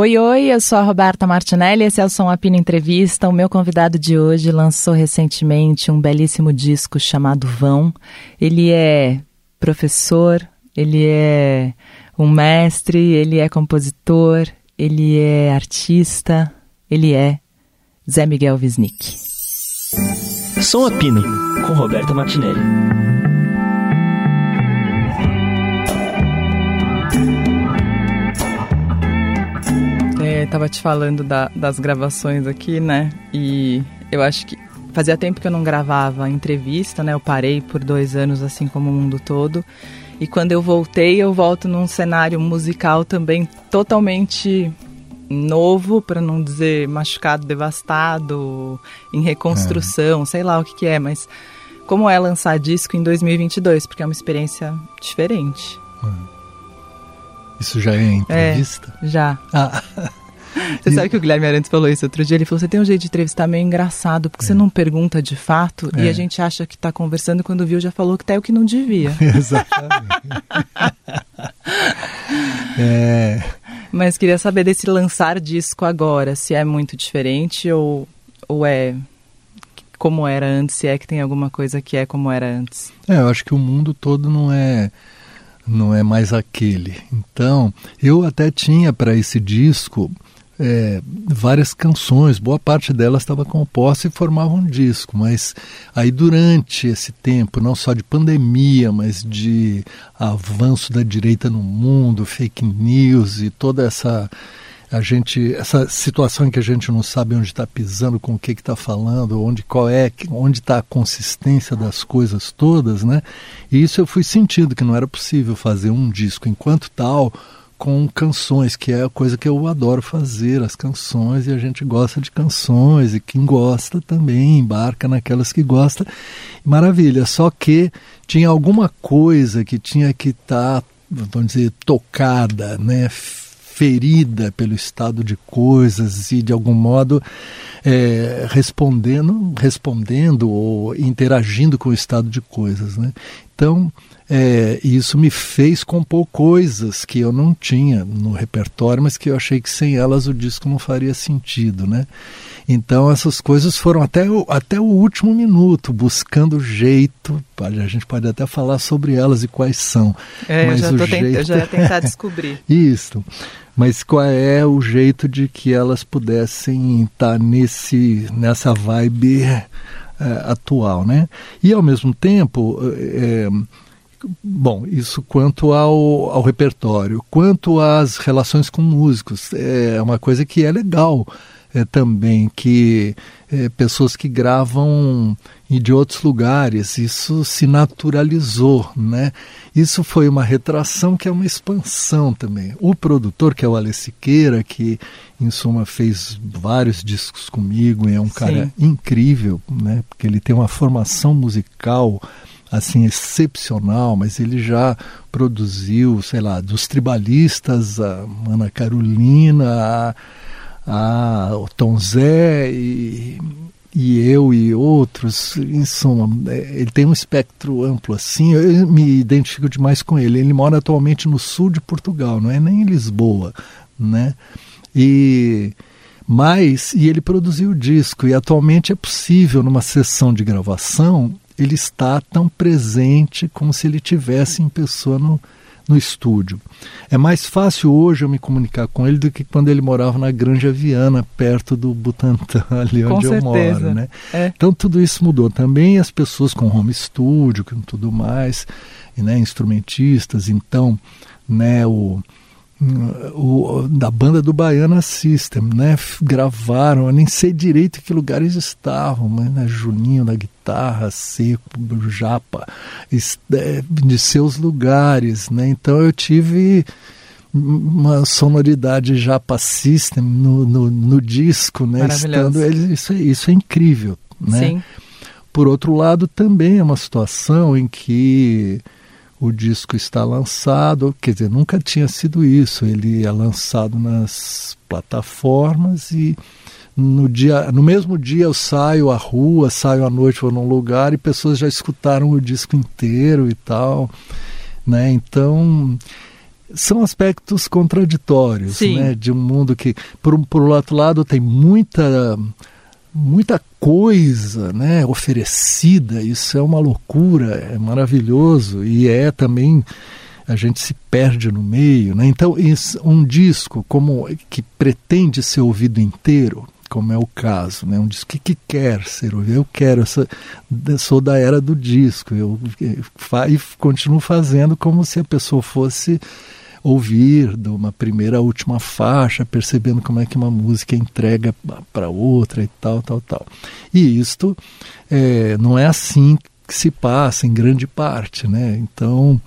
Oi, oi, eu sou a Roberta Martinelli, esse é o Som Apino Entrevista. O meu convidado de hoje lançou recentemente um belíssimo disco chamado Vão. Ele é professor, ele é um mestre, ele é compositor, ele é artista, ele é Zé Miguel Wisnik. Som Apino, com Roberta Martinelli. Estava te falando da, das gravações aqui, né? E eu acho que fazia tempo que eu não gravava entrevista, né? Eu parei por dois anos, assim como o mundo todo. E quando eu voltei, eu volto num cenário musical também totalmente novo, para não dizer machucado, devastado, em reconstrução, é. sei lá o que, que é, mas como é lançar disco em 2022? Porque é uma experiência diferente. É. Isso já é entrevista? É, já. Ah. Você sabe que o Guilherme Arantes falou isso outro dia? Ele falou: você tem um jeito de entrevistar meio engraçado, porque é. você não pergunta de fato é. e a gente acha que está conversando quando viu já falou que tá o que não devia. Exatamente. é. Mas queria saber desse lançar disco agora, se é muito diferente ou, ou é como era antes, se é que tem alguma coisa que é como era antes. É, eu acho que o mundo todo não é não é mais aquele. Então, eu até tinha para esse disco é, várias canções, boa parte delas estava composta e formava um disco, mas aí durante esse tempo, não só de pandemia, mas de avanço da direita no mundo, fake news e toda essa a gente essa situação em que a gente não sabe onde está pisando, com o que está falando, onde qual é, onde está a consistência das coisas todas, né? E isso eu fui sentindo que não era possível fazer um disco enquanto tal com canções, que é a coisa que eu adoro fazer, as canções, e a gente gosta de canções, e quem gosta também embarca naquelas que gosta. Maravilha, só que tinha alguma coisa que tinha que estar, tá, vamos dizer, tocada, né? ferida pelo estado de coisas e de algum modo é, respondendo respondendo ou interagindo com o estado de coisas né então é, isso me fez compor coisas que eu não tinha no repertório, mas que eu achei que sem elas o disco não faria sentido, né? Então essas coisas foram até o, até o último minuto, buscando jeito. A gente pode até falar sobre elas e quais são. É, mas eu, já jeito... tent... eu já ia tentar descobrir. Isso. Mas qual é o jeito de que elas pudessem estar nesse, nessa vibe é, atual, né? E ao mesmo tempo. É, Bom, isso quanto ao, ao repertório. Quanto às relações com músicos, é uma coisa que é legal é, também, que é, pessoas que gravam de outros lugares, isso se naturalizou, né? Isso foi uma retração que é uma expansão também. O produtor, que é o Ale Siqueira, que em suma fez vários discos comigo, é um Sim. cara incrível, né? Porque ele tem uma formação musical assim excepcional, mas ele já produziu, sei lá, dos tribalistas, a Ana Carolina, a, a o Tom Zé e, e eu e outros, em suma, é, ele tem um espectro amplo assim, eu me identifico demais com ele. Ele mora atualmente no sul de Portugal, não é nem em Lisboa, né? E mas e ele produziu o disco e atualmente é possível numa sessão de gravação ele está tão presente como se ele tivesse em pessoa no, no estúdio. É mais fácil hoje eu me comunicar com ele do que quando ele morava na Granja Viana, perto do Butantã, ali onde eu moro. Né? É. Então tudo isso mudou. Também as pessoas com home studio, com tudo mais, e, né, instrumentistas, então né, o, o, da banda do Baiana System, né? Gravaram, eu nem sei direito em que lugares estavam, mas né? Juninho da guitarra, Seco, Japa, é, de seus lugares, né? Então eu tive uma sonoridade Japa System no, no, no disco, né? Estando, isso, é, isso é incrível, né? Sim. Por outro lado, também é uma situação em que o disco está lançado, quer dizer, nunca tinha sido isso. Ele é lançado nas plataformas e no dia, no mesmo dia eu saio à rua, saio à noite vou num lugar e pessoas já escutaram o disco inteiro e tal, né? Então são aspectos contraditórios, Sim. né? De um mundo que, por, por outro lado, tem muita muita coisa né, oferecida, isso é uma loucura, é maravilhoso e é também a gente se perde no meio. Né? Então, um disco como que pretende ser ouvido inteiro, como é o caso, né? um disco que, que quer ser ouvido. Eu quero, eu sou da era do disco, eu, eu, eu continuo fazendo como se a pessoa fosse ouvir de uma primeira a última faixa, percebendo como é que uma música entrega para outra e tal, tal, tal. E isto é, não é assim que se passa em grande parte, né? Então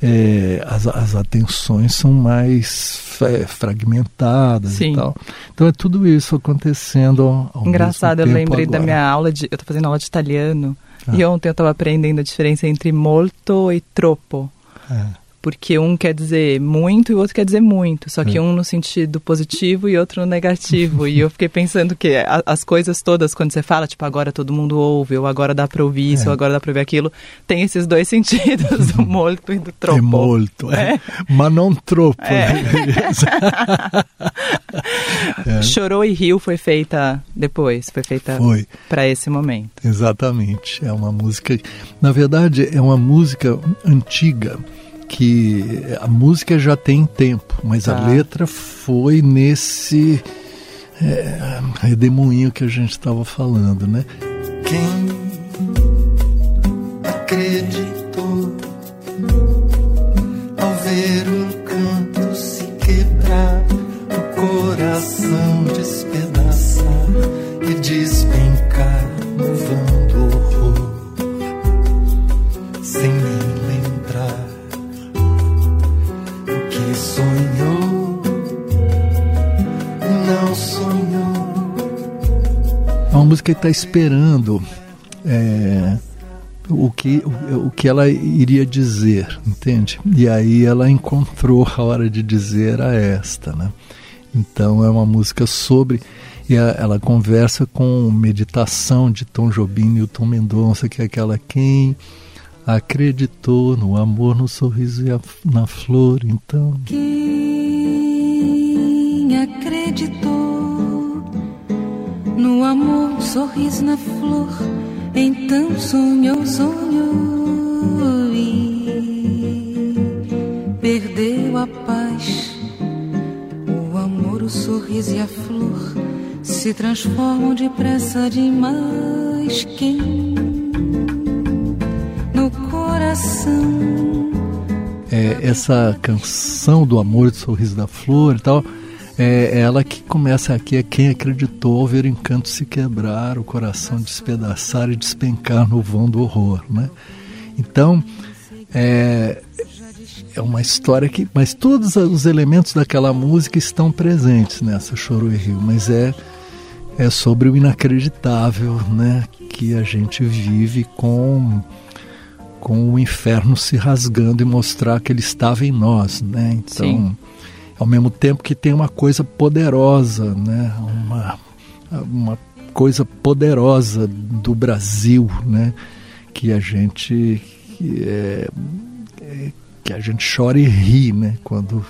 é, as, as atenções são mais é, fragmentadas Sim. e tal. Então é tudo isso acontecendo ao, ao Engraçado, eu lembrei agora. da minha aula de. Eu estou fazendo aula de italiano. Ah. E ontem eu estava aprendendo a diferença entre molto e troppo. É. Porque um quer dizer muito e o outro quer dizer muito. Só que É. um no sentido positivo e outro no negativo. e eu fiquei pensando que a- as coisas todas, quando você fala, tipo, agora todo mundo ouve, ou agora dá pra ouvir isso, É. ou agora dá pra ouvir aquilo, tem esses dois sentidos, do molto e do troppo. É molto, é. mas não troppo. É. né? É. Chorou e riu foi feita depois, foi feita Foi. pra esse momento. Exatamente. É uma música. Na verdade, é uma música antiga que a música já tem tempo, mas Tá. a letra foi nesse é, redemoinho que a gente estava falando, né? Quem acreditou está esperando é, o, que, o, que ela iria dizer, entende? E aí ela encontrou a hora de dizer a esta, né? Então é uma música sobre e a- ela conversa com meditação de Tom Jobim e o Tom Mendonça, que é aquela quem acreditou no amor, no sorriso e a- na flor, então Quem acreditou no amor, no sorriso na flor, então sonhou, sonhou e perdeu a paz. O amor, o sorriso e a flor se transformam depressa demais. Quem no coração é, essa canção do amor, do sorriso da flor e tal, é ela que começa aqui, é quem acreditou ao ver o encanto se quebrar, o coração despedaçar e despencar no vão do horror, né? Então, é, é uma história que, mas todos os elementos daquela música estão presentes nessa Choro e Rio, mas é é sobre o inacreditável, né, que a gente vive com com o inferno se rasgando e mostrar que ele estava em nós, né? Então, Sim. Ao mesmo tempo que tem uma coisa poderosa, né? Uma, uma coisa poderosa do Brasil, né? Que a gente que, é, é, que a gente chora e ri, né? Quando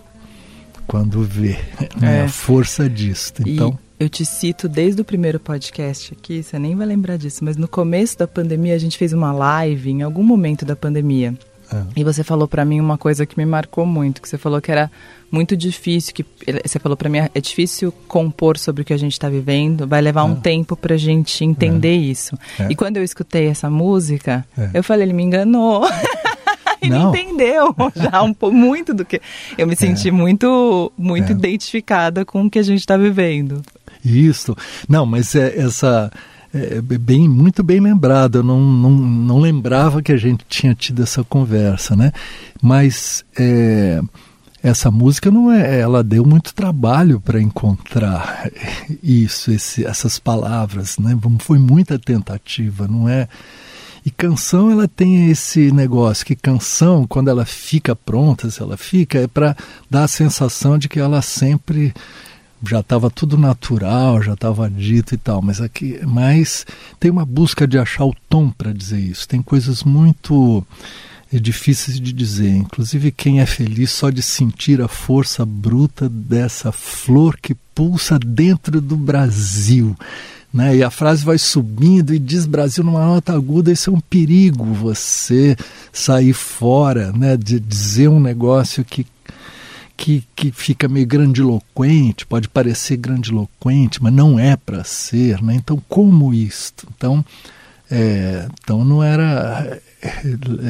quando vê né? É. a força disso. Então, E eu te cito desde o primeiro podcast aqui, você nem vai lembrar disso, mas no começo da pandemia a gente fez uma live em algum momento da pandemia. É. E você falou pra mim uma coisa que me marcou muito, que você falou que era muito difícil, que você falou pra mim é difícil compor sobre o que a gente tá vivendo, vai levar um É. tempo pra gente entender isso. É. E quando eu escutei essa música, É. eu falei, ele me enganou. Ele Não. entendeu já um pouco muito do que eu me senti muito muito É. identificada com o que a gente está vivendo. Isso. Não, mas é essa é bem muito bem lembrado. Eu não, não, não lembrava que a gente tinha tido essa conversa, né? Mas é, essa música não é, ela deu muito trabalho para encontrar isso, esse, essas palavras, né? Foi muita tentativa, não é? E canção ela tem esse negócio que canção quando ela fica pronta, se ela fica é para dar a sensação de que ela sempre já estava tudo natural, já estava dito e tal, mas aqui, mas tem uma busca de achar o tom para dizer isso. Tem coisas muito é difícil de dizer. Inclusive, quem é feliz só de sentir a força bruta dessa flor que pulsa dentro do Brasil. Né? E a frase vai subindo e diz Brasil numa nota aguda, isso é um perigo você sair fora, né? de dizer um negócio que que, que fica meio grandiloquente, pode parecer grandiloquente, mas não é para ser, né? Então, como isto? Então, é, então não era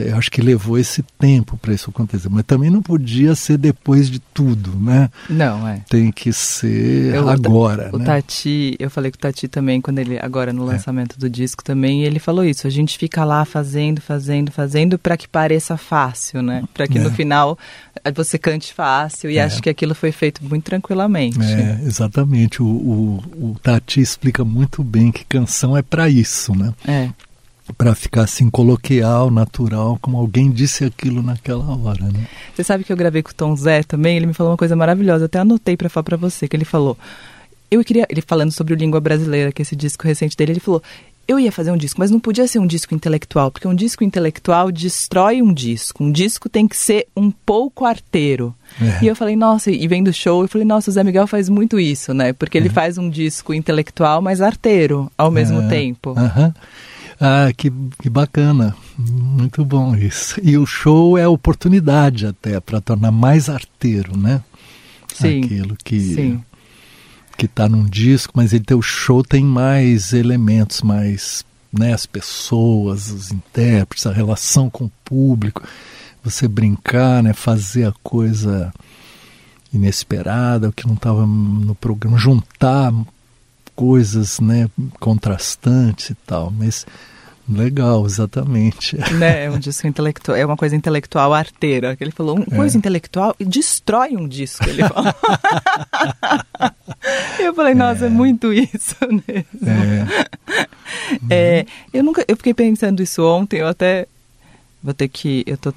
eu acho que levou esse tempo para isso acontecer, mas também não podia ser depois de tudo, né? Não, é. Tem que ser eu, agora. O, né? Tati, eu falei com o Tati também, quando ele, agora no é. lançamento é. do disco também, ele falou isso. A gente fica lá fazendo, fazendo, fazendo para que pareça fácil, né? Para que é. no final você cante fácil e é. acho que aquilo foi feito muito tranquilamente. É, exatamente. O, o, o Tati explica muito bem que canção é para isso, né? É para ficar assim coloquial, natural, como alguém disse aquilo naquela hora, né? Você sabe que eu gravei com o Tom Zé também, ele me falou uma coisa maravilhosa, até anotei para falar para você, que ele falou, eu queria, ele falando sobre o língua brasileira, que esse disco recente dele, ele falou, eu ia fazer um disco, mas não podia ser um disco intelectual, porque um disco intelectual destrói um disco. Um disco tem que ser um pouco arteiro. É. E eu falei, nossa, e vendo o show, eu falei, nossa, o Zé Miguel faz muito isso, né? Porque ele é. faz um disco intelectual, mas arteiro ao mesmo é. tempo. Uhum. Ah, que, que bacana. Muito bom isso. E o show é oportunidade até para tornar mais arteiro, né? Sim. Aquilo que sim. Que está num disco, mas ele o show tem mais elementos, mais né, as pessoas, os intérpretes, a relação com o público, você brincar, né, fazer a coisa inesperada, o que não estava no programa, juntar coisas né, contrastantes e tal. Mas legal, exatamente. Né, é um disco intelectual, é uma coisa intelectual arteira. Ele falou, uma coisa é. intelectual e destrói um disco, ele falou. eu falei, nossa, é, é muito isso mesmo. É. é. eu nunca, eu fiquei pensando isso ontem, eu até vou ter que, eu tô,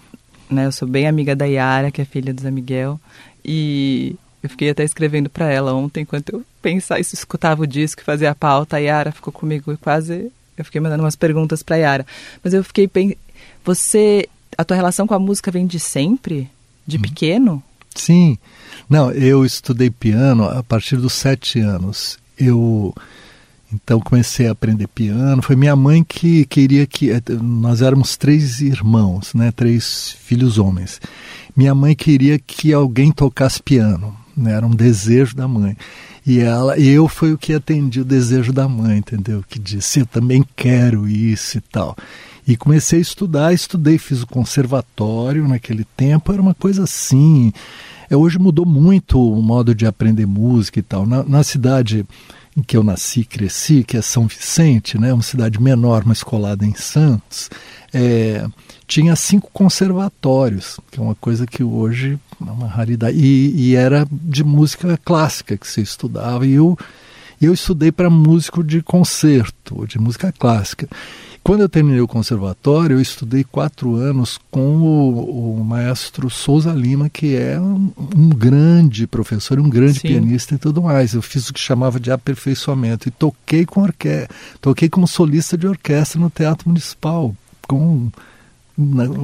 né, eu sou bem amiga da Yara, que é filha do Zé Miguel, e eu fiquei até escrevendo para ela ontem, enquanto eu pensava isso, escutava o disco, fazia a pauta, a Yara ficou comigo quase. Eu fiquei mandando umas perguntas para Yara. Mas eu fiquei pensando. Você. A tua relação com a música vem de sempre? De hum. pequeno? Sim. Não, eu estudei piano a partir dos sete anos. Eu. Então comecei a aprender piano. Foi minha mãe que queria que eh, nós éramos três irmãos, né, três filhos homens. Minha mãe queria que alguém tocasse piano né? Era um desejo da mãe. E ela, e eu fui o que atendi o desejo da mãe, entendeu? Que disse, eu também quero isso e tal. E comecei a estudar, estudei, fiz o conservatório naquele tempo, era uma coisa assim. É, hoje mudou muito o modo de aprender música e tal. Na, na cidade em que eu nasci e cresci, que é São Vicente, né, uma cidade menor, mas colada em Santos, é, tinha cinco conservatórios, que é uma coisa que hoje é uma raridade. E, e era de música clássica que você estudava. E eu, eu estudei para músico de concerto, de música clássica. Quando eu terminei o conservatório, eu estudei quatro anos com o, o maestro Souza Lima, que é um, um grande professor, um grande Sim. pianista e tudo mais. Eu fiz o que chamava de aperfeiçoamento e toquei com orquestra, toquei como solista de orquestra no Teatro Municipal, com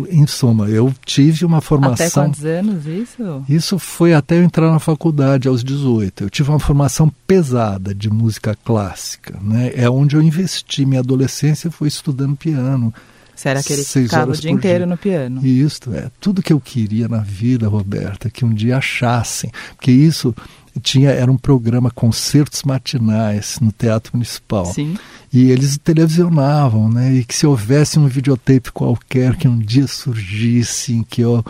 em suma, eu tive uma formação. Até quantos anos isso? Isso foi até eu entrar na faculdade aos 18. Eu tive uma formação pesada de música clássica, né? É onde eu investi minha adolescência foi estudando piano. Você era aquele que ficava o dia inteiro dia. no piano. Isso, é. Tudo que eu queria na vida, Roberta, que um dia achassem. Porque isso tinha era um programa concertos matinais no Teatro Municipal. Sim. E eles televisionavam, né? E que se houvesse um videotape qualquer que um dia surgisse, em que eu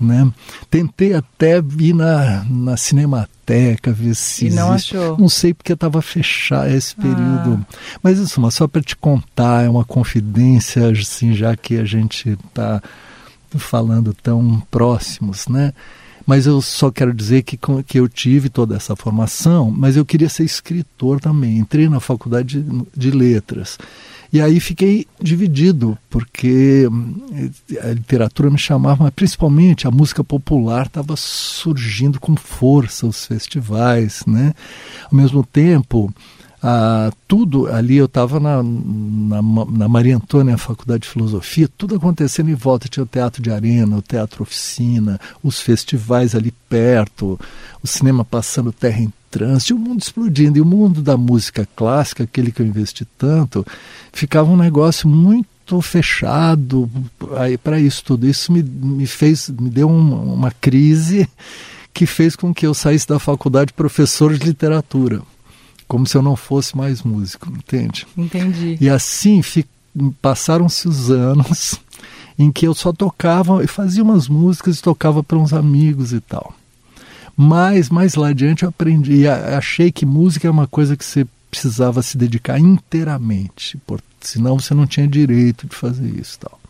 né? Tentei até ir na, na Cinemateca ver se e não existe. achou. Não sei porque estava fechado esse período. Ah. Mas isso, mas só para te contar, é uma confidência, assim, já que a gente está falando tão próximos, né? Mas eu só quero dizer que, que eu tive toda essa formação, mas eu queria ser escritor também. Entrei na faculdade de, de letras. E aí fiquei dividido, porque hum, a literatura me chamava, mas principalmente a música popular estava surgindo com força, os festivais, né? Ao mesmo tempo, ah, tudo ali, eu estava na, na, na, Maria Antônia, Faculdade de Filosofia, tudo acontecendo em volta. Tinha o Teatro de Arena, o Teatro Oficina, os festivais ali perto, o cinema passando terra em trânsito, o mundo explodindo. E o mundo da música clássica, aquele que eu investi tanto, ficava um negócio muito fechado para isso tudo. Isso me, me fez, me deu uma, uma crise que fez com que eu saísse da faculdade professor de literatura como se eu não fosse mais músico, entende? Entendi. E assim passaram-se os anos em que eu só tocava e fazia umas músicas e tocava para uns amigos e tal. Mas mais lá adiante eu aprendi, achei que música é uma coisa que você precisava se dedicar inteiramente, por, senão você não tinha direito de fazer isso e tal.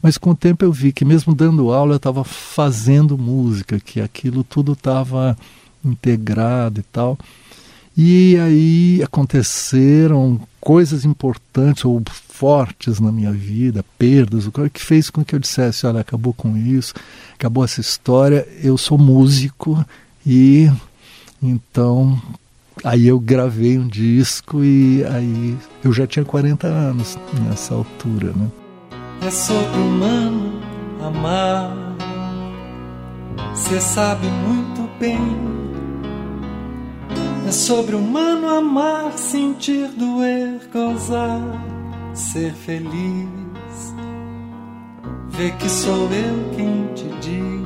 Mas com o tempo eu vi que mesmo dando aula eu estava fazendo música, que aquilo tudo estava integrado e tal. E aí aconteceram coisas importantes ou fortes na minha vida, perdas, o que fez com que eu dissesse, olha, acabou com isso, acabou essa história, eu sou músico e então aí eu gravei um disco e aí eu já tinha 40 anos nessa altura, né? É sobre humano amar. Você sabe muito bem é sobre humano amar, sentir, doer, gozar, ser feliz. Vê que sou eu quem te diz.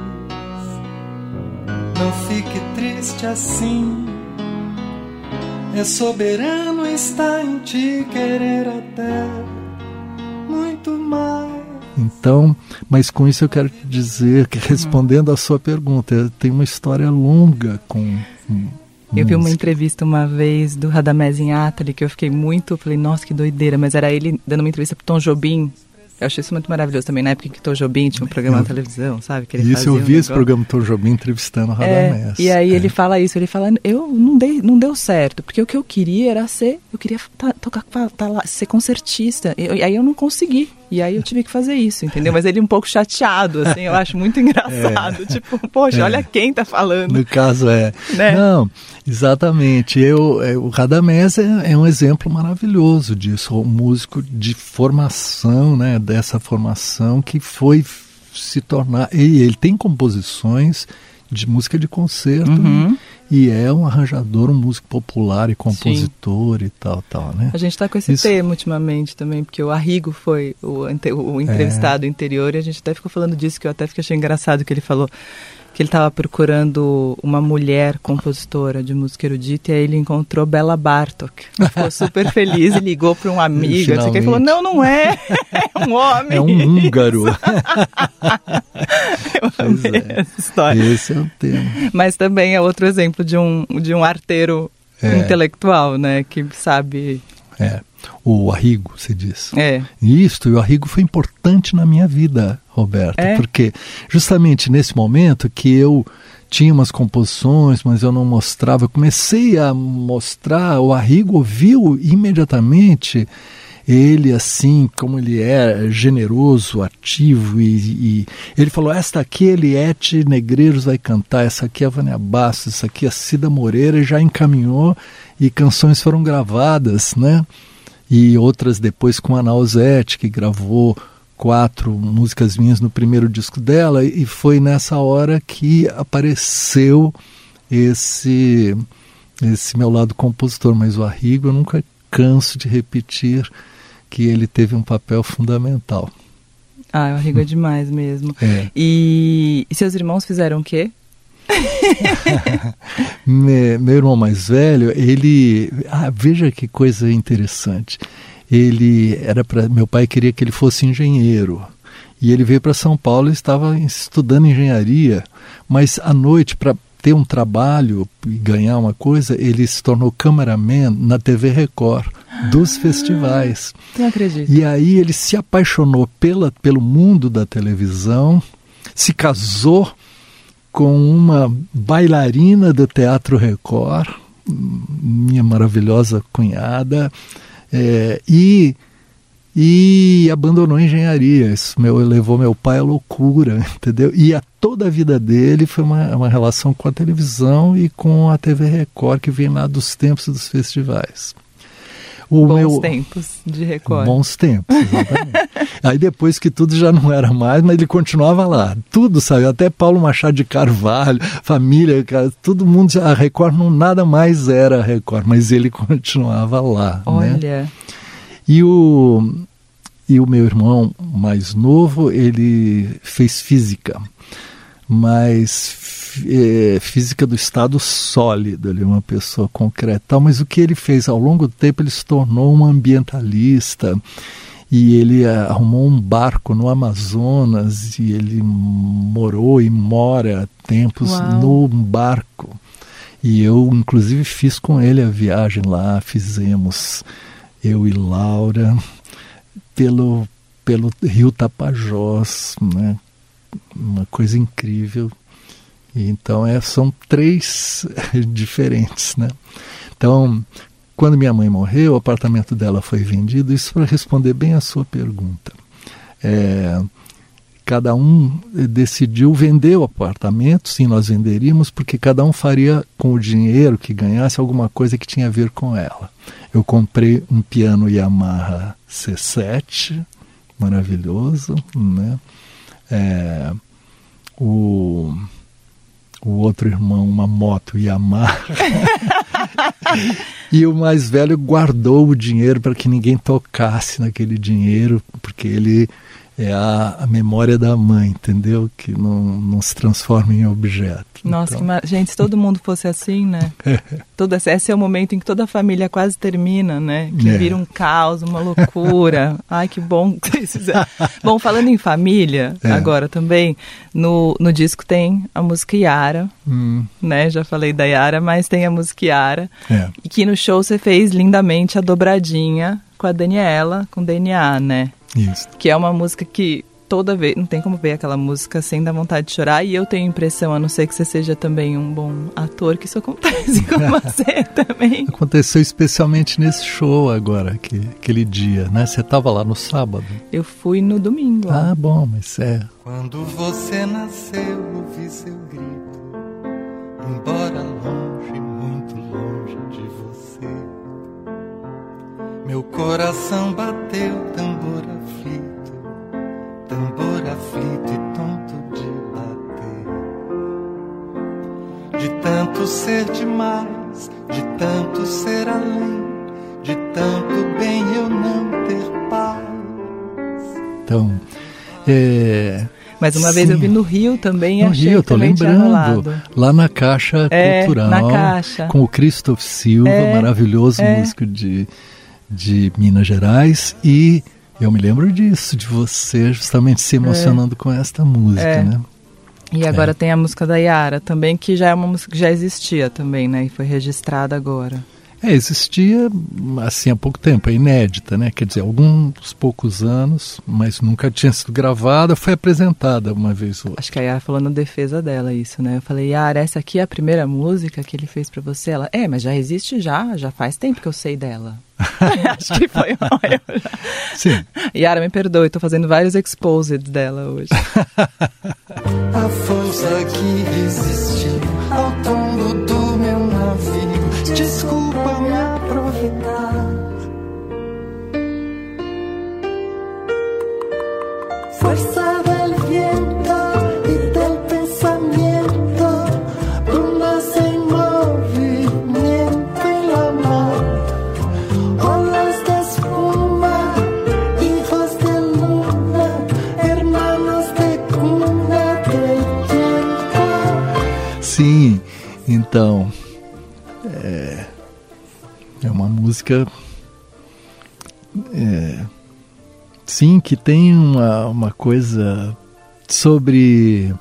Não fique triste assim. É soberano, está em ti querer até muito mais. Então, mas com isso eu quero te dizer que respondendo à sua pergunta, tem uma história longa com eu vi uma entrevista uma vez do Radamés Atali que eu fiquei muito, falei, nossa, que doideira, mas era ele dando uma entrevista pro Tom Jobim. Eu achei isso muito maravilhoso também, na época que Tom Jobim tinha um programa na televisão, sabe? Que ele isso, eu vi um esse programa Tom Jobim entrevistando o Radamés. É, e aí é. ele fala isso, ele fala, eu não, dei, não deu certo, porque o que eu queria era ser, eu queria tá, tocar, tá lá, ser concertista, e aí eu não consegui. E aí eu tive que fazer isso, entendeu? Mas ele um pouco chateado, assim, eu acho muito engraçado. É, tipo, poxa, é, olha quem tá falando. No caso é. Né? Não, exatamente. Eu, é, o Radamés é, é, um exemplo maravilhoso disso, um músico de formação, né? Dessa formação que foi se tornar. E ele tem composições de música de concerto. Uhum e é um arranjador, um músico popular e compositor Sim. e tal, tal, né? A gente está com esse Isso... tema ultimamente também, porque o Arrigo foi o, o entrevistado é. anterior e a gente até ficou falando disso, que eu até fiquei achei engraçado que ele falou que ele estava procurando uma mulher compositora de música erudita e aí ele encontrou Bela Bartok. Ficou super feliz e ligou para um amigo. Assim, ele falou: Não, não é, é um homem. É um húngaro. Eu amei é. essa história. Esse é o tema. Mas também é outro exemplo de um, de um arteiro é. intelectual, né? Que sabe. É o Arrigo, se diz. É. Isto, e o Arrigo foi importante na minha vida, Roberto, é. porque justamente nesse momento que eu tinha umas composições, mas eu não mostrava, eu comecei a mostrar, o Arrigo ouviu imediatamente ele assim como ele é generoso, ativo e, e, ele falou esta aqui Eliette Negreiros vai cantar, essa aqui é a Vânia Bastos, essa aqui é a Cida Moreira e já encaminhou e canções foram gravadas, né? e outras depois com a Nausete, que gravou quatro músicas minhas no primeiro disco dela, e foi nessa hora que apareceu esse esse meu lado compositor, mas o Arrigo eu nunca canso de repetir que ele teve um papel fundamental. Ah, o Arrigo é demais mesmo. É. E, e seus irmãos fizeram o quê? meu irmão mais velho, ele. Ah, veja que coisa interessante. Ele era para. Meu pai queria que ele fosse engenheiro. E ele veio para São Paulo e estava estudando engenharia. Mas à noite, para ter um trabalho e ganhar uma coisa, ele se tornou cameraman na TV Record dos festivais. Não acredito. E aí ele se apaixonou pela, pelo mundo da televisão, se casou com uma bailarina do Teatro Record, minha maravilhosa cunhada, é, e, e abandonou a engenharia. Isso meu, levou meu pai à loucura, entendeu? E a toda a vida dele foi uma, uma relação com a televisão e com a TV Record, que vem lá dos tempos dos festivais. O bons meu... tempos de Record. Bons tempos, exatamente. Aí depois que tudo já não era mais, mas ele continuava lá. Tudo saiu, até Paulo Machado de Carvalho, família, todo mundo, a Record não nada mais era a Record, mas ele continuava lá. Né? Olha. Né? E o e o meu irmão mais novo, ele fez física, mas é, física do estado sólido, ele é uma pessoa concreta. Mas o que ele fez ao longo do tempo, ele se tornou um ambientalista e ele é, arrumou um barco no Amazonas e ele morou e mora tempos Uau. no barco. E eu, inclusive, fiz com ele a viagem lá, fizemos eu e Laura pelo, pelo rio Tapajós, né? Uma coisa incrível. E então é, são três diferentes. Né? Então, quando minha mãe morreu, o apartamento dela foi vendido. Isso para responder bem a sua pergunta. É, cada um decidiu vender o apartamento, sim, nós venderíamos, porque cada um faria com o dinheiro que ganhasse alguma coisa que tinha a ver com ela. Eu comprei um piano Yamaha C7, maravilhoso, né? É, o, o outro irmão, uma moto Yamaha. e o mais velho guardou o dinheiro para que ninguém tocasse naquele dinheiro, porque ele é a, a, memória da mãe, entendeu? Que não, não se transforma em objeto. Nossa, então... que gente, se todo mundo fosse assim, né? todo, esse é o momento em que toda a família quase termina, né? Que é. vira um caos, uma loucura. Ai, que bom que vocês fizeram. bom, falando em família, é. agora também, no, no disco tem a música Yara, hum. né? Já falei da Yara, mas tem a música Yara. É. E que no show você fez lindamente a dobradinha com a Daniela, com DNA, né? Isso. Que é uma música que toda vez, não tem como ver aquela música sem dar vontade de chorar. E eu tenho a impressão, a não ser que você seja também um bom ator, que isso acontece com você também. Aconteceu especialmente nesse show agora, que, aquele dia, né? Você estava lá no sábado? Eu fui no domingo. Ah, bom, mas é. Quando você nasceu, ouvi seu grito, embora longe, muito longe de. Meu coração bateu tambor aflito, tambor aflito e tonto de bater. De tanto ser demais, de tanto ser além, de tanto bem eu não ter paz. Então, é. Mas uma Sim. vez eu vi no Rio também no achei Rio, tô lembrando. Lá na Caixa é, Cultural. Na Caixa. Com o Christoph Silva, é, maravilhoso é. músico de de Minas Gerais e eu me lembro disso, de você justamente se emocionando é. com esta música, é. né? E agora é. tem a música da Yara também, que já é uma música que já existia também, né? E foi registrada agora. É, existia assim há pouco tempo, é inédita, né? Quer dizer, alguns poucos anos, mas nunca tinha sido gravada, foi apresentada uma vez ou outra. Acho que a Yara falou na defesa dela isso, né? Eu falei, Yara, essa aqui é a primeira música que ele fez para você? Ela, é, mas já existe já, já faz tempo que eu sei dela. Acho que foi olha. Sim. Yara, me perdoe, estou fazendo vários exposed dela hoje. a força que existe ao tombo do meu navio, desculpa Então, é, é uma música, é, sim, que tem uma, uma coisa sobre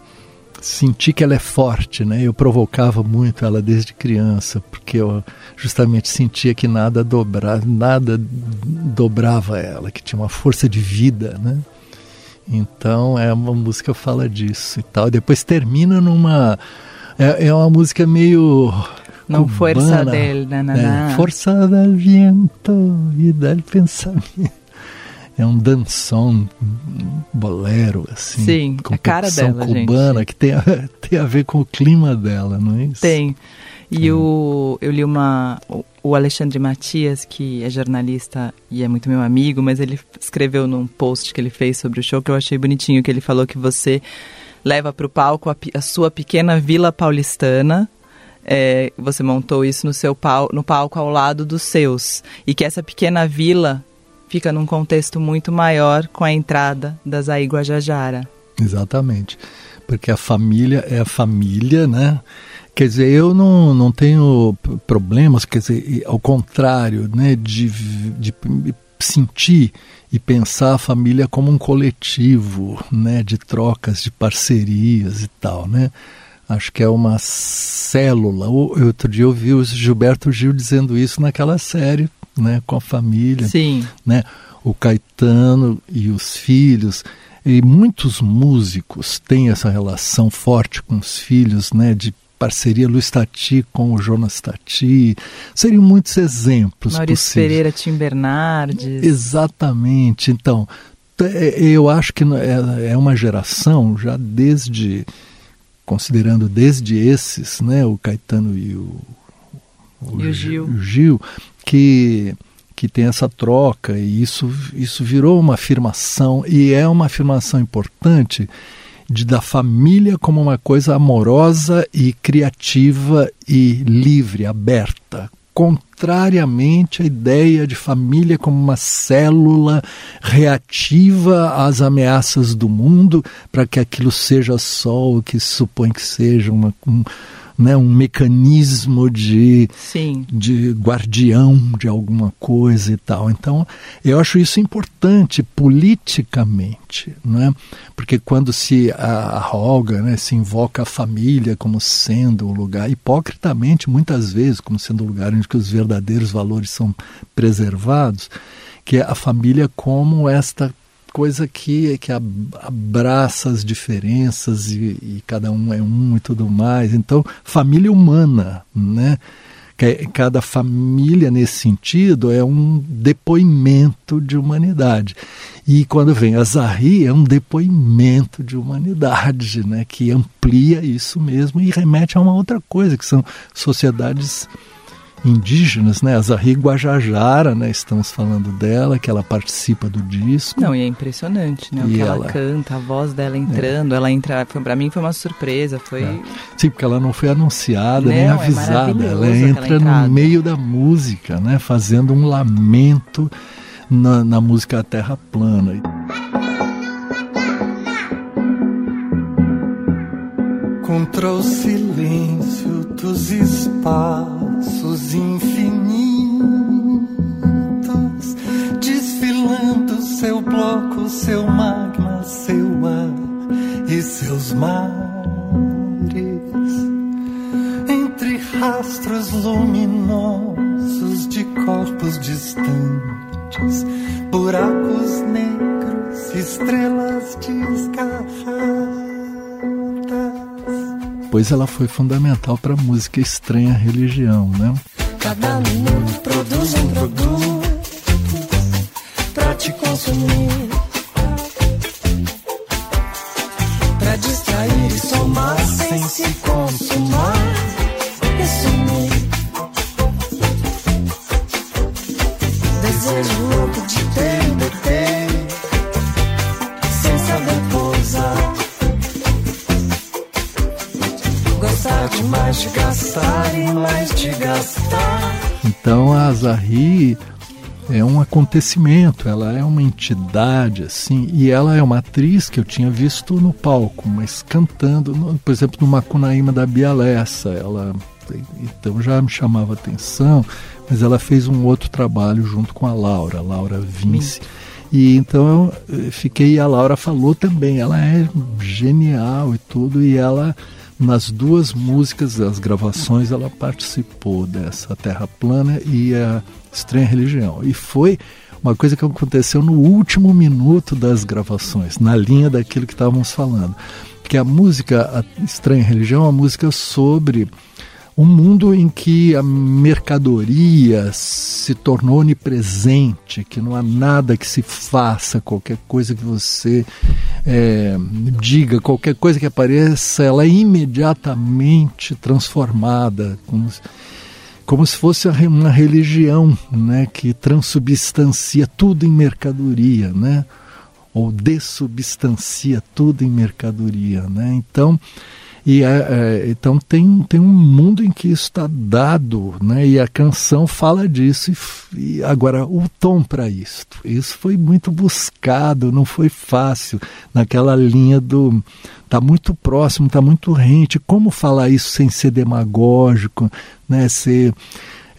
sentir que ela é forte, né? Eu provocava muito ela desde criança, porque eu justamente sentia que nada dobrava, nada dobrava ela, que tinha uma força de vida, né? Então é uma música que fala disso e tal. Depois termina numa é, é uma música meio. Não força del né? Força del viento e del pensamento. É um dançom, um bolero, assim. Sim, com a cara dela, cubana, gente. que tem a, tem a ver com o clima dela, não é isso? Tem. E o, eu li uma. O Alexandre Matias, que é jornalista e é muito meu amigo, mas ele escreveu num post que ele fez sobre o show que eu achei bonitinho, que ele falou que você leva para o palco a, a, sua pequena vila paulistana. É, você montou isso no seu pal, no palco ao lado dos seus e que essa pequena vila fica num contexto muito maior com a entrada da Zaí Guajajara. Exatamente, porque a família é a família, né? Quer dizer, eu não, não tenho problemas, quer dizer, ao contrário, né, de, de sentir e pensar a família como um coletivo, né, de trocas, de parcerias e tal, né? Acho que é uma célula. Outro dia eu vi o Gilberto Gil dizendo isso naquela série, né, com a família, Sim. né? O Caetano e os filhos e muitos músicos têm essa relação forte com os filhos, né, de parceria Luiz Tati com o Jonas Tati. Seriam muitos exemplos Maurício possíveis. Pereira, Tim Bernardes. Exatamente. Então, é, eu acho que é, é uma geração já desde considerando desde esses, né, o Caetano e o, o, e o Gil. o Gil, que que tem essa troca e isso isso virou uma afirmação e é uma afirmação importante de da família como uma coisa amorosa e criativa e livre, aberta, contrariamente à ideia de família como uma célula reativa às ameaças do mundo, para que aquilo seja só o que supõe que seja uma, um, né, um mecanismo de, Sim. de guardião de alguma coisa e tal. Então, eu acho isso importante politicamente, né? porque quando se arroga, né, se invoca a família como sendo um lugar, hipocritamente, muitas vezes, como sendo um lugar onde os verdadeiros valores são preservados, que é a família como esta coisa que, que abraça as diferenças e, e, cada um é um e tudo mais. Então, família humana, né? Cada família, nesse sentido, é um depoimento de humanidade. E quando vem a Zahri, é um depoimento de humanidade, né? que amplia isso mesmo e remete a uma outra coisa, que são sociedades indígenas, né? A Zahri Guajajara, né? Estamos falando dela, que ela participa do disco. Não, e é impressionante, né? O que ela... ela... canta, a voz dela entrando, é. ela entra, para mim foi uma surpresa, foi é. Sim, porque ela não foi anunciada não, nem é avisada, é ela entra no meio da música, né? Fazendo um lamento na, na música Terra Plana. Contra o silêncio dos espaços infinitos, desfilando seu bloco, seu magma, seu ar e seus mares, entre rastros luminosos de corpos distantes, buracos negros, estrelas desgarradas depois ela foi fundamental para a música estranha religião, né? Cada produz um produto para te consumir, acontecimento, ela é uma entidade assim, e ela é uma atriz que eu tinha visto no palco, mas cantando, no, por exemplo, no Macunaíma da Bialessa, ela então já me chamava atenção, mas ela fez um outro trabalho junto com a Laura, Laura Vince. E então eu fiquei, e a Laura falou também, ela é genial e tudo, e ela nas duas músicas, as gravações, ela participou dessa Terra Plana e a Estranha Religião. E foi uma coisa que aconteceu no último minuto das gravações, na linha daquilo que estávamos falando. Que a música a Estranha Religião é uma música sobre um mundo em que a mercadoria se tornou onipresente, que não há nada que se faça, qualquer coisa que você é, diga, qualquer coisa que apareça, ela é imediatamente transformada, como se fosse uma religião né, que transubstancia tudo em mercadoria, né? ou dessubstancia tudo em mercadoria. Né? Então, e é, é, então tem, tem um mundo em que isso está dado, né? E a canção fala disso. E, e agora o tom para isto, isso foi muito buscado, não foi fácil naquela linha do tá muito próximo, tá muito rente. Como falar isso sem ser demagógico, né? Ser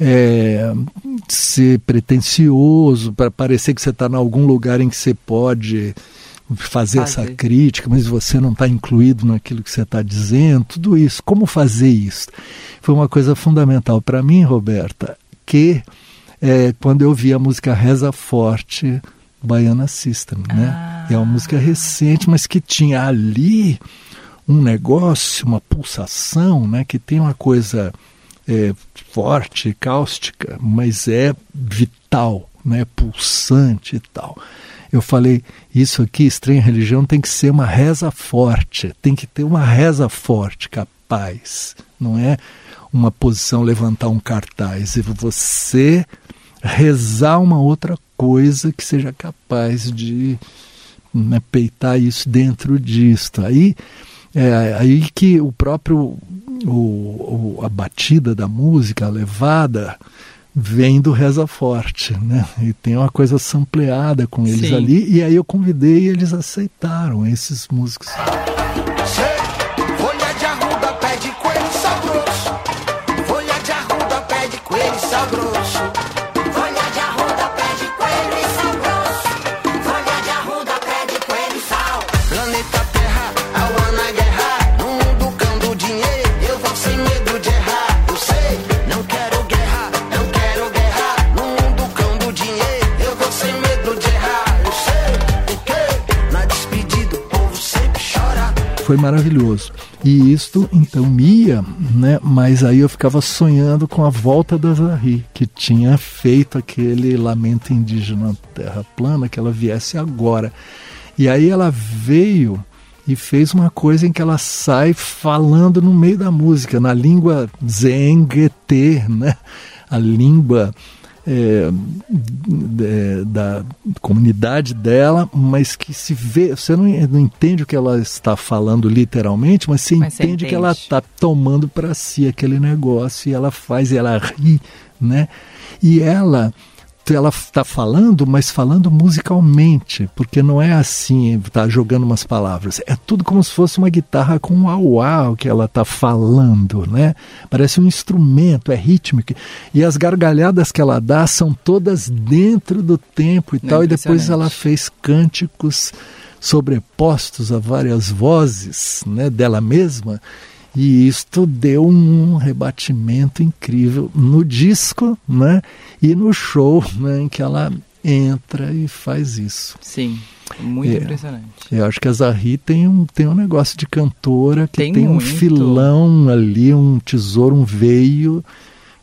é, ser pretencioso para parecer que você está em algum lugar em que você pode fazer, fazer. essa crítica, mas você não está incluído naquilo que você está dizendo, tudo isso. Como fazer isso? Foi uma coisa fundamental para mim, Roberta, que é, quando eu vi a música Reza Forte, Baiana System, né? Ah. É uma música recente, mas que tinha ali um negócio, uma pulsação, né? Que tem uma coisa é, forte, cáustica, mas é vital, né? Pulsante e tal eu falei, isso aqui, estranha religião, tem que ser uma reza forte, tem que ter uma reza forte, capaz. Não é uma posição levantar um cartaz, é você rezar uma outra coisa que seja capaz de né, peitar isso dentro disto. Aí, é, aí que o próprio o, o, a batida da música, a levada, vem do Reza Forte, né? E tem uma coisa sampleada com eles Sim. ali. E aí eu convidei e eles aceitaram, esses músicos. Foi maravilhoso. E isto então ia, né? Mas aí eu ficava sonhando com a volta da Zahri, que tinha feito aquele lamento indígena terra plana, que ela viesse agora. E aí ela veio e fez uma coisa em que ela sai falando no meio da música, na língua Zenguete, né? A língua é, é, da comunidade dela, mas que se vê, você não, não, entende o que ela está falando literalmente, mas você, mas entende, você entende que ela está tomando para si aquele negócio e ela faz, e ela ri, né? E ela ela está falando, mas falando musicalmente, porque não é assim, tá jogando umas palavras. É tudo como se fosse uma guitarra com um au-au que ela está falando, né? Parece um instrumento, é rítmico. E as gargalhadas que ela dá são todas dentro do tempo e é tal. E depois ela fez cânticos sobrepostos a várias vozes, né, dela mesma e isto deu um rebatimento incrível no disco, né? E no show, né, em que ela entra e faz isso. Sim, muito é, impressionante. Eu acho que a Zahri tem um, tem um negócio de cantora que tem, tem um filão ali, um tesouro, um veio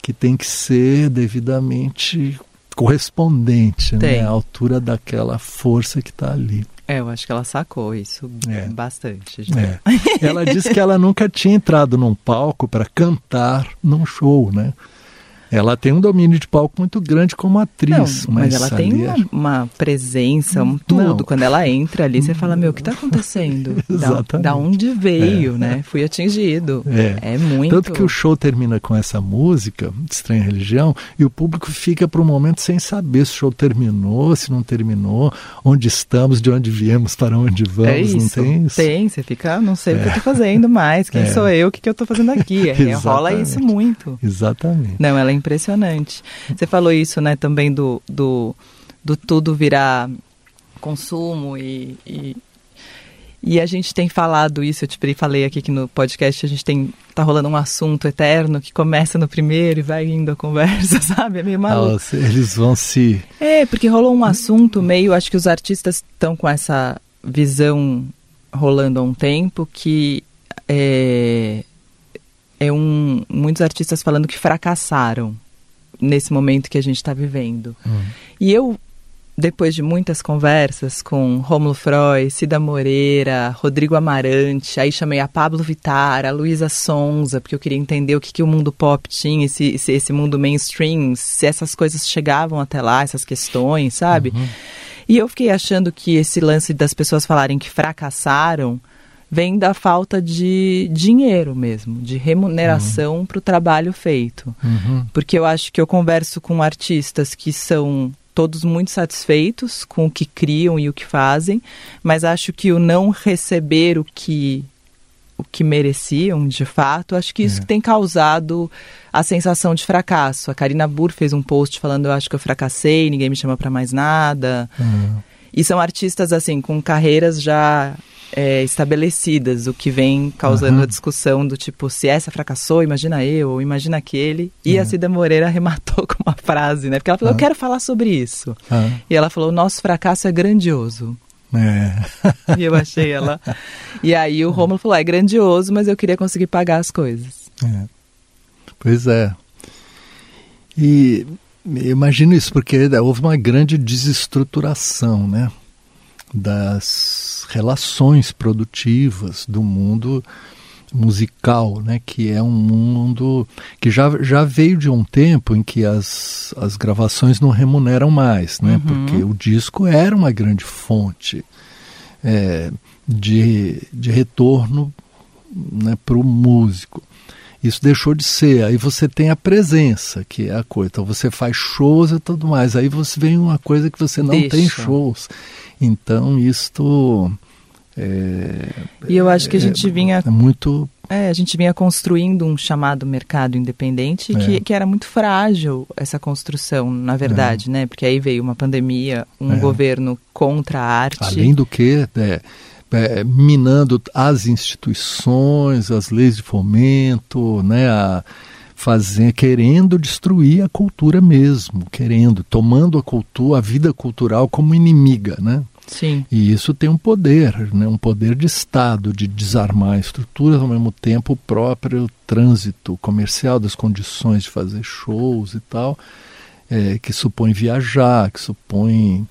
que tem que ser devidamente correspondente né, à altura daquela força que está ali. É, eu acho que ela sacou isso é. bastante. É. Ela disse que ela nunca tinha entrado num palco para cantar num show, né? Ela tem um domínio de palco muito grande como atriz. Não, mas, mas ela tem uma, é uma, presença, um tudo. Não. Quando ela entra ali, você fala, meu, o que está acontecendo? Da, da onde veio, é, né? É. Fui atingido. É. é muito. Tanto que o show termina com essa música, Estranha Religião, e o público fica por um momento sem saber se o show terminou, se não terminou, onde estamos, de onde viemos, para onde vamos. É isso. Não tem isso? Tem, você fica, não sei o que eu estou fazendo mais, quem é. sou eu, o que, que eu estou fazendo aqui? rola isso muito. Exatamente. Não, ela é impressionante. Você falou isso, né, também do, do, do tudo virar consumo e, e, e a gente tem falado isso, eu te falei aqui que no podcast a gente tem tá rolando um assunto eterno que começa no primeiro e vai indo a conversa, sabe? É meio maluco. Nossa, eles vão se É, porque rolou um assunto meio, acho que os artistas estão com essa visão rolando há um tempo que é, é um muitos artistas falando que fracassaram nesse momento que a gente está vivendo. Hum. E eu depois de muitas conversas com Rômulo Freud, Cida Moreira, Rodrigo Amarante, aí chamei a Pablo Vittar, a Luísa Sonza, porque eu queria entender o que, que o mundo pop tinha, esse, esse, esse, mundo mainstream, se essas coisas chegavam até lá, essas questões, sabe? Uhum. E eu fiquei achando que esse lance das pessoas falarem que fracassaram vem da falta de dinheiro mesmo, de remuneração uhum. para o trabalho feito. Uhum. Porque eu acho que eu converso com artistas que são todos muito satisfeitos com o que criam e o que fazem, mas acho que o não receber o que o que mereciam, de fato, acho que isso é. tem causado a sensação de fracasso. A Karina Burr fez um post falando eu acho que eu fracassei, ninguém me chama para mais nada. Uhum. E são artistas assim com carreiras já é, estabelecidas, o que vem causando uhum. a discussão do tipo, se essa fracassou, imagina eu, ou imagina aquele. E uhum. a Cida Moreira arrematou com uma frase, né? Porque ela falou, uhum. eu quero falar sobre isso. E ela falou, nosso fracasso é grandioso. É. e eu achei ela. E aí o Romulo falou, é grandioso, mas eu queria conseguir pagar as coisas. É. Pois é. E imagino isso, porque houve uma grande desestruturação, né? das relações produtivas do mundo musical, né, que é um mundo que já, já veio de um tempo em que as, as gravações não remuneram mais, né, uhum. porque o disco era uma grande fonte é, de, de retorno né, para o músico. Isso deixou de ser. Aí você tem a presença, que é a coisa. Então você faz shows e tudo mais. Aí você vem uma coisa que você não Deixa. tem shows. Então isto. É, e eu acho que a gente é, vinha. É muito. É, a gente vinha construindo um chamado mercado independente É. que, que era muito frágil essa construção, na verdade, né? Porque aí veio uma pandemia, um É. governo contra a arte. Além do que, é, é, minando as instituições, as leis de fomento, né, a, fazer, querendo destruir a cultura mesmo, querendo, tomando a cultura, a vida cultural como inimiga, né? Sim. E isso tem um poder, né, um poder de Estado, de desarmar estruturas, ao mesmo tempo o próprio trânsito comercial das condições de fazer shows e tal, é, que supõe viajar, que supõe,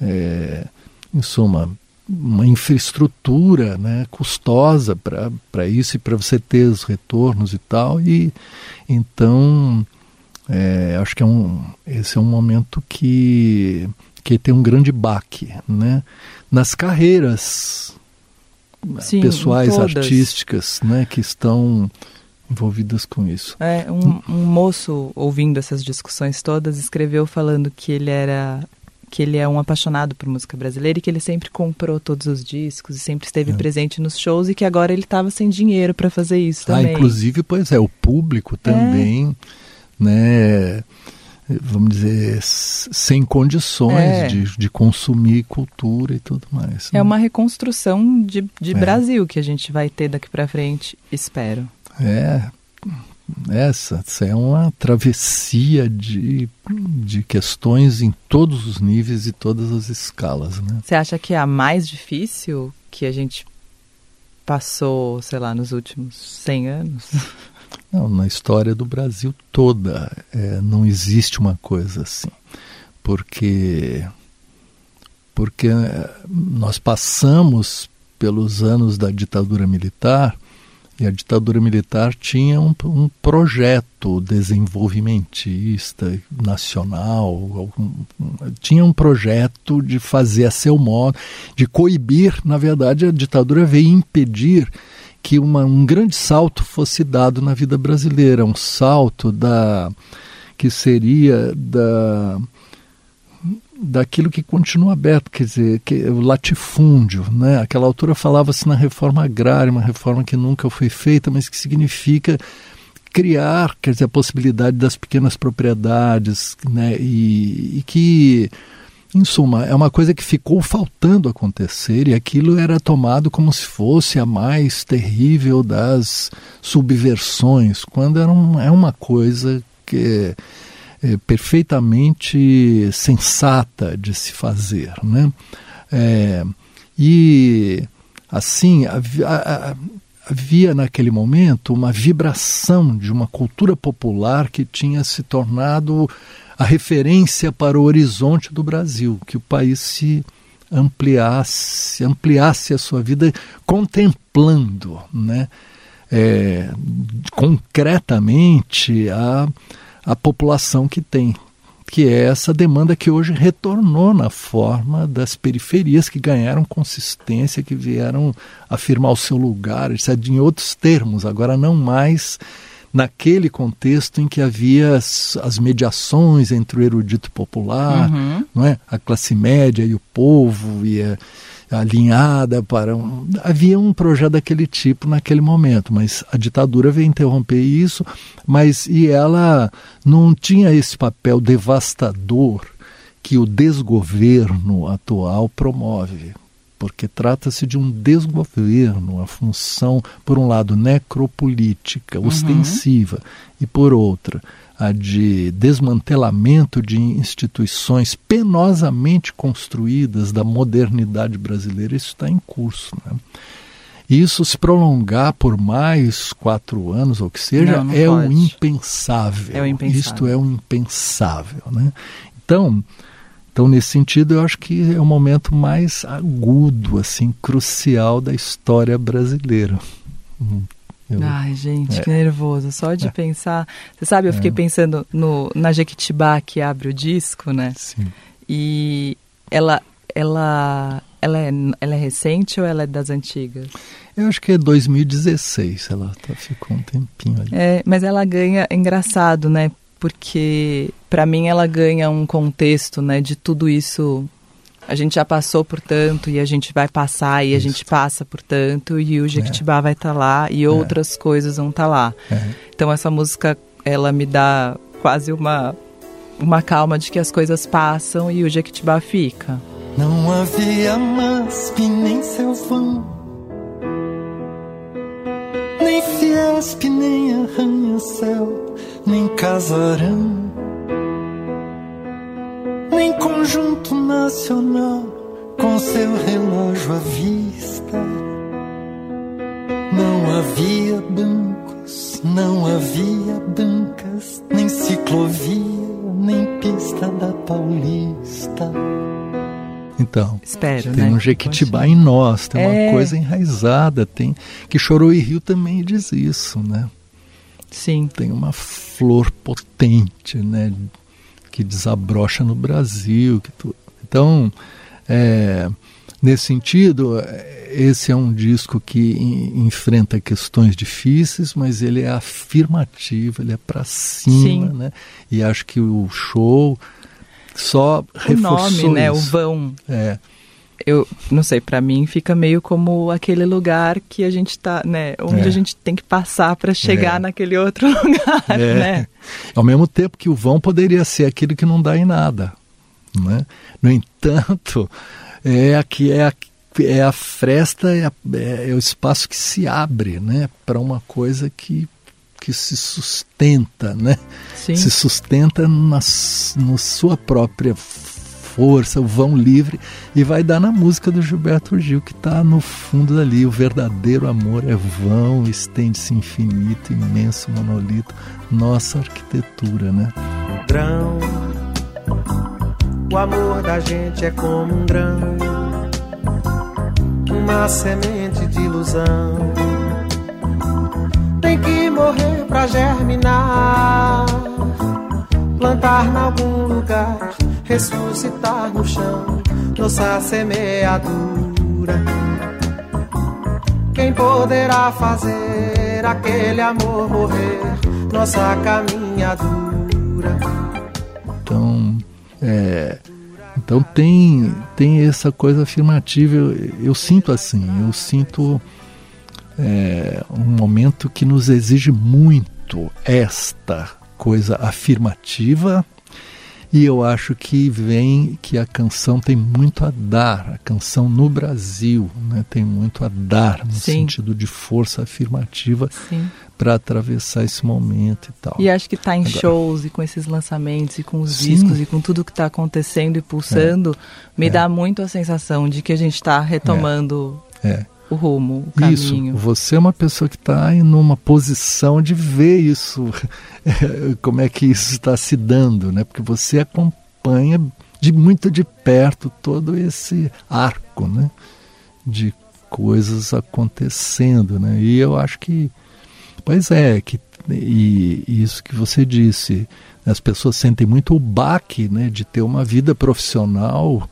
é, em suma, uma infraestrutura né, custosa para isso e para você ter os retornos e tal. E então é, acho que é um, esse é um momento que, que tem um grande baque né, nas carreiras Sim, pessoais, todas. artísticas né, que estão envolvidas com isso. É, um, um moço, ouvindo essas discussões todas, escreveu falando que ele era que ele é um apaixonado por música brasileira e que ele sempre comprou todos os discos e sempre esteve É. presente nos shows e que agora ele estava sem dinheiro para fazer isso Ah, também. inclusive, pois é, o público também, né, vamos dizer, sem condições É. de, de consumir cultura e tudo mais. É né? uma reconstrução de, de É. Brasil que a gente vai ter daqui para frente, espero. É, essa, essa é uma travessia de, de questões em todos os níveis e todas as escalas, né? Você acha que é a mais difícil que a gente passou, sei lá, nos últimos 100 anos? Não, na história do Brasil toda é, não existe uma coisa assim, porque porque é, nós passamos pelos anos da ditadura militar e a ditadura militar tinha um, um projeto desenvolvimentista nacional, algum- tinha um projeto de fazer a seu modo, de coibir, na verdade a ditadura veio impedir que uma, um grande salto fosse dado na vida brasileira, um salto da que seria da daquilo que continua aberto, quer dizer, que, o latifúndio, né? Aquela altura falava-se na reforma agrária, uma reforma que nunca foi feita, mas que significa criar, quer dizer, a possibilidade das pequenas propriedades, né? E, e que, em suma, é uma coisa que ficou faltando acontecer e aquilo era tomado como se fosse a mais terrível das subversões, quando era um, é uma coisa que é perfeitamente sensata de se fazer, né? É, e assim a, vi- a- a- havia naquele momento uma vibração de uma cultura popular que tinha se tornado a referência para o horizonte do Brasil, que o país se ampliasse, ampliasse a sua vida contemplando, né, é, concretamente a, a população que tem, que é essa demanda que hoje retornou na forma das periferias que ganharam consistência, que vieram afirmar o seu lugar, isso é em outros termos, agora não mais naquele contexto em que havia as, as mediações entre o erudito popular, uhum. não é? a classe média e o povo, e a, alinhada para um. Havia um projeto daquele tipo naquele momento, mas a ditadura veio interromper isso, mas e ela não tinha esse papel devastador que o desgoverno atual promove porque trata-se de um desgoverno, a função, por um lado, necropolítica, uhum. ostensiva, e por outra, a de desmantelamento de instituições penosamente construídas da modernidade brasileira, isso está em curso. Né? Isso se prolongar por mais quatro anos, ou que seja, não, não é o impensável. É o impensável. Isto é o impensável. Né? Então, então, nesse sentido, eu acho que é o momento mais agudo, assim, crucial da história brasileira. Eu, Ai, gente, é. que nervoso. Só de é. pensar. Você sabe, eu fiquei é. pensando no, na Jequitibá que abre o disco, né? Sim. E ela, ela, ela, é, ela é recente ou ela é das antigas? Eu acho que é 2016. Ela tá, ficou um tempinho ali. É, mas ela ganha. É engraçado, né? porque para mim ela ganha um contexto, né, de tudo isso. A gente já passou por tanto e a gente vai passar e isso. a gente passa por tanto e o Jequitibá é. vai estar tá lá e é. outras coisas vão estar tá lá. É. Então essa música ela me dá quase uma uma calma de que as coisas passam e o Jequitibá fica. Não havia MASP nem selvão Nem Fiesp, nem arranha-céu nem casarão, nem conjunto nacional com seu relógio à vista. Não havia bancos, não havia bancas, nem ciclovia, nem pista da Paulista. Então, Espero, tem né? um Jequitibá em nós, tem é... uma coisa enraizada, tem que Chorou e Rio também diz isso, né? Sim. Tem uma flor potente, né? Que desabrocha no Brasil. Que tu... Então, é, nesse sentido, esse é um disco que enfrenta questões difíceis, mas ele é afirmativo, ele é para cima, Sim. né? E acho que o show só o reforçou nome, né? Isso. O vão. É eu não sei, para mim fica meio como aquele lugar que a gente tá, né, onde é. a gente tem que passar para chegar é. naquele outro lugar, é. né? Ao mesmo tempo que o vão poderia ser aquilo que não dá em nada, né? No entanto, é aqui é a, é a fresta, é, a, é, o espaço que se abre, né, para uma coisa que que se sustenta, né? Sim. Se sustenta na, na sua própria força, o vão livre, e vai dar na música do Gilberto Gil, que está no fundo dali. O verdadeiro amor é vão, estende-se infinito, imenso monolito, nossa arquitetura, né? Grão, o amor da gente é como um grão, uma semente de ilusão. Tem que morrer pra germinar, plantar em algum lugar ressuscitar no chão nossa semeadura. Quem poderá fazer aquele amor morrer nossa caminhadura? Então, é, então tem tem essa coisa afirmativa. Eu, eu sinto assim, eu sinto é, um momento que nos exige muito esta coisa afirmativa e eu acho que vem que a canção tem muito a dar, a canção no Brasil né, tem muito a dar, no Sim. sentido de força afirmativa para atravessar esse momento e tal. E acho que está em Agora, shows e com esses lançamentos e com os sim. discos e com tudo que está acontecendo e pulsando, é. me é. dá muito a sensação de que a gente está retomando. É. é. o rumo, o Isso, caminho. você é uma pessoa que está em uma posição de ver isso, como é que isso está se dando, né? Porque você acompanha de muito de perto todo esse arco, né? De coisas acontecendo, né? E eu acho que, pois é, que e, e isso que você disse, as pessoas sentem muito o baque, né? De ter uma vida profissional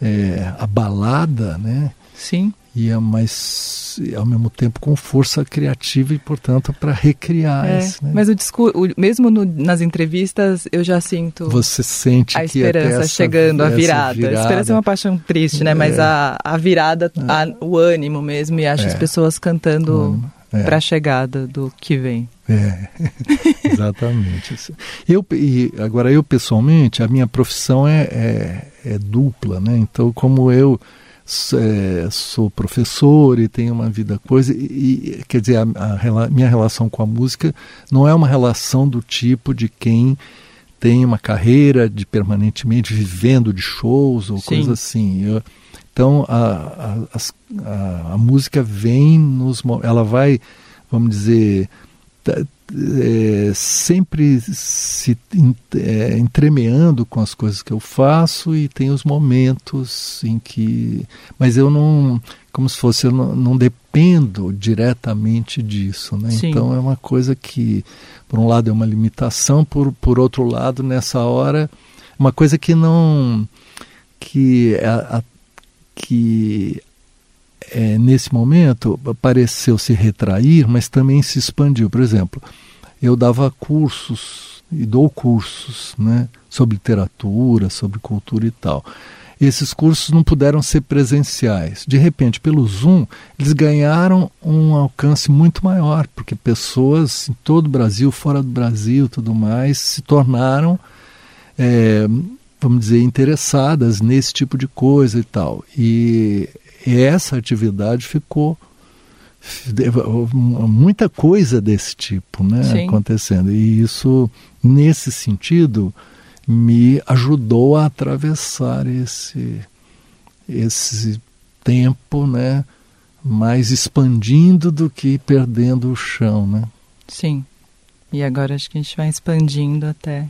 é, abalada, né? Sim. E é mais, ao mesmo tempo, com força criativa e, portanto, para recriar É, isso. Né? Mas o discurso, mesmo no- nas entrevistas, eu já sinto Você sente a esperança essa- chegando, a essa virada. A esperança é uma paixão triste, né? Mas É. a, a virada, a- o ânimo mesmo, e acho É. as pessoas cantando É. para a chegada do que vem. É, exatamente. Eu, e agora, eu pessoalmente, a minha profissão é, é, é dupla, né? Então, como eu é, sou professor e tenho uma vida coisa, e, e, quer dizer, a, a rela- minha relação com a música não é uma relação do tipo de quem tem uma carreira de permanentemente vivendo de shows ou Sim. coisa assim. Eu- então, a, a, a, a música vem nos. Ela vai, vamos dizer, é, sempre se é, entremeando com as coisas que eu faço e tem os momentos em que. Mas eu não. Como se fosse, eu não, não dependo diretamente disso. Né? Sim. Então é uma coisa que, por um lado, é uma limitação, por, por outro lado, nessa hora, uma coisa que não. que a- a que é, nesse momento pareceu se retrair, mas também se expandiu. Por exemplo, eu dava cursos e dou cursos né, sobre literatura, sobre cultura e tal. Esses cursos não puderam ser presenciais. De repente, pelo Zoom, eles ganharam um alcance muito maior, porque pessoas em todo o Brasil, fora do Brasil, tudo mais, se tornaram é, vamos dizer, interessadas nesse tipo de coisa e tal. E essa atividade ficou muita coisa desse tipo né, Sim. acontecendo. E isso, nesse sentido, me ajudou a atravessar esse, esse tempo né, mais expandindo do que perdendo o chão. Né? Sim. E agora acho que a gente vai expandindo até.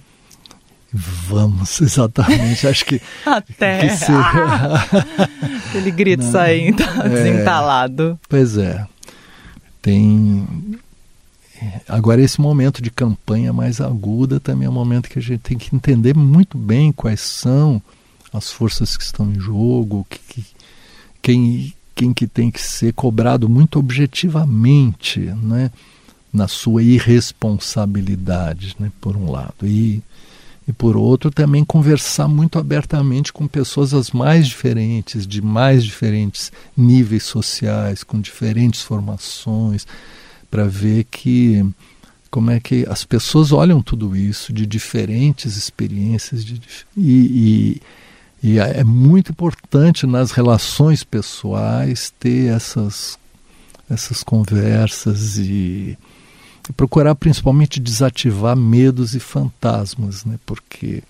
Vamos, exatamente. Acho que. Até. que Aquele grito Não. saindo, É. desentalado. Pois é. Tem. Agora, esse momento de campanha mais aguda também é um momento que a gente tem que entender muito bem quais são as forças que estão em jogo, que, que- quem, quem que tem que ser cobrado muito objetivamente, né? na sua irresponsabilidade, né? por um lado. E, e por outro, também conversar muito abertamente com pessoas as mais diferentes, de mais diferentes níveis sociais, com diferentes formações, para ver que como é que as pessoas olham tudo isso de diferentes experiências de, e, e, e é muito importante nas relações pessoais ter essas essas conversas e procurar principalmente desativar medos e fantasmas, né? Porque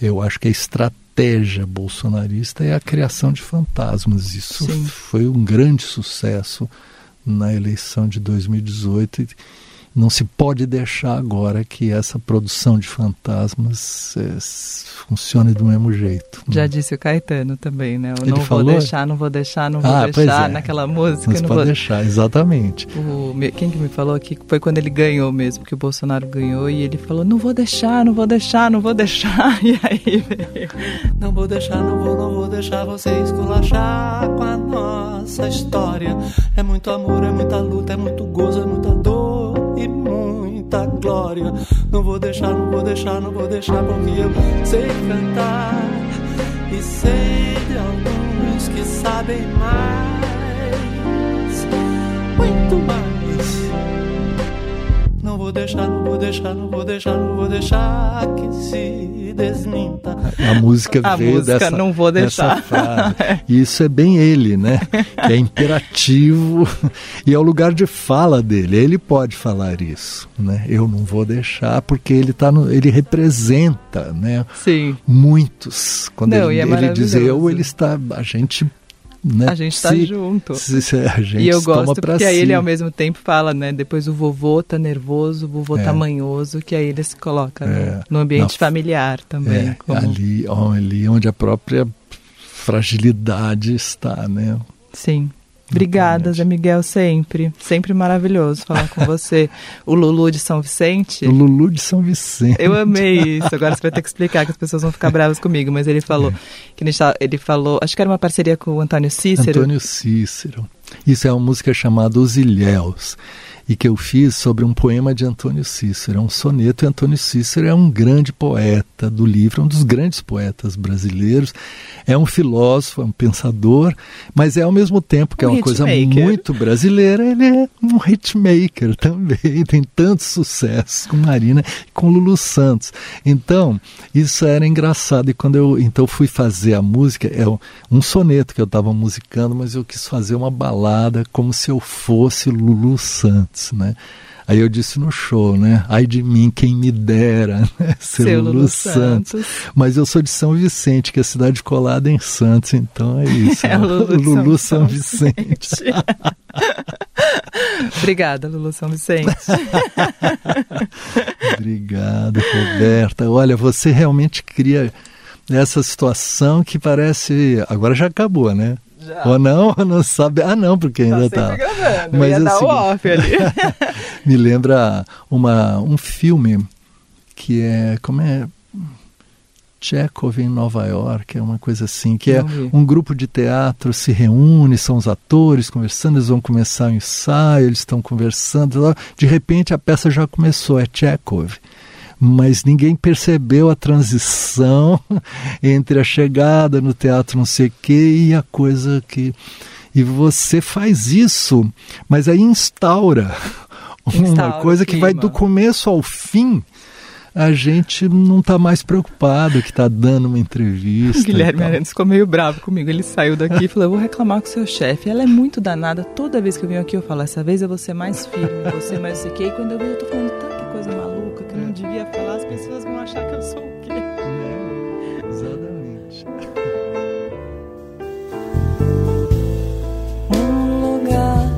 eu acho que a estratégia bolsonarista é a criação de fantasmas. Isso Sim. foi um grande sucesso na eleição de 2018 e não se pode deixar agora que essa produção de fantasmas s- funcione do mesmo jeito. Já disse o Caetano também, né? Eu Ele não vou falou? deixar, não vou deixar, não vou Ah, deixar. é. Naquela música, Não se não pode vou deixar, exatamente. O, me- quem que me falou aqui que foi quando ele ganhou mesmo, que o Bolsonaro ganhou, e ele falou, não vou deixar, não vou deixar, não vou deixar. E aí veio. Não vou deixar, não vou, não vou deixar você esculachar com a nossa história. É muito amor, é muita luta, é muito gozo, é muita dor glória. Não vou deixar, não vou deixar, não vou deixar, porque eu sei cantar e sei de alguns que sabem mais, muito mais. Não vou deixar, não vou deixar, não vou deixar, não vou deixar que se desminta. A música A veio música, dessa, não vou dessa deixar. frase. E isso é bem ele, né? É imperativo e é o lugar de fala dele. Ele pode falar isso, né? Eu não vou deixar porque ele tá no, ele representa, né? Sim, Muitos. Quando Não, ele, é ele diz eu, ele está a gente né? A gente tá junto. Se, se a gente e eu gosto porque si. aí ele ao mesmo tempo fala, né? Depois o vovô tá nervoso, o vovô tá é. tá manhoso, que aí ele se coloca é. no, no, ambiente Na, familiar também. É, como... ali, ali onde a própria fragilidade está, né? Sim. Obrigada, Zé Miguel, sempre. Sempre maravilhoso falar com você. O Lulu de São Vicente. O Lulu de São Vicente. Eu amei isso. Agora você vai ter que explicar que as pessoas vão ficar bravas comigo. Mas ele falou, é. que ele falou, acho que era uma parceria com o Antônio Cícero. Antônio Cícero. Isso é uma música chamada Os Ilhéus e que eu fiz sobre um poema de Antônio Cícero. É um soneto, e Antônio Cícero é um grande poeta do livro, um dos grandes poetas brasileiros. É um filósofo, é um pensador, mas é ao mesmo tempo que é um é uma coisa muito brasileira, ele é um hitmaker também, tem tantos sucessos com Marina e com Lulu Santos. Então, isso era engraçado. E quando eu então fui fazer a música, é um soneto que eu estava musicando, mas eu quis fazer uma balada como se eu fosse Lulu Santos né? Aí eu disse no show, né? Ai de mim, quem me dera né? ser Lulu, Santos. Santos. Mas eu sou de São Vicente, que é a cidade colada em Santos, então é isso. É Lulu, Lulu São, São, Vicente. Obrigada, Lulu São Vicente. Obrigado, Roberta. Olha, você realmente cria essa situação que parece. Agora já acabou, né? Já. Ou não, não sabe. Ah, não, porque ainda tá. tá. Mas ia assim, off ali. me lembra uma, um filme que é. Como é? Chekhov em Nova York, é uma coisa assim, que é um grupo de teatro se reúne, são os atores conversando, eles vão começar o ensaio, eles estão conversando, de repente a peça já começou, é Chekhov mas ninguém percebeu a transição entre a chegada no teatro não sei o que e a coisa que. E você faz isso, mas aí instaura, instaura uma coisa que vai do começo ao fim a gente não está mais preocupado que está dando uma entrevista. O Guilherme Arantes ficou meio bravo comigo. Ele saiu daqui e falou: Eu vou reclamar com o seu chefe. Ela é muito danada. Toda vez que eu venho aqui, eu falo: Essa vez eu vou ser mais firme, vou ser mais sei E quando eu venho, eu tô falando tanta coisa maluca pessoas vão achar que eu sou o quê? É, exatamente. Um lugar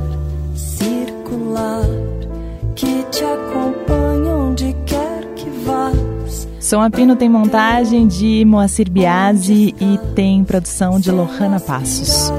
circular que te acompanha onde quer que vás. Som Apino tem montagem de Moacir Biasi e tem produção de Lohana Passos.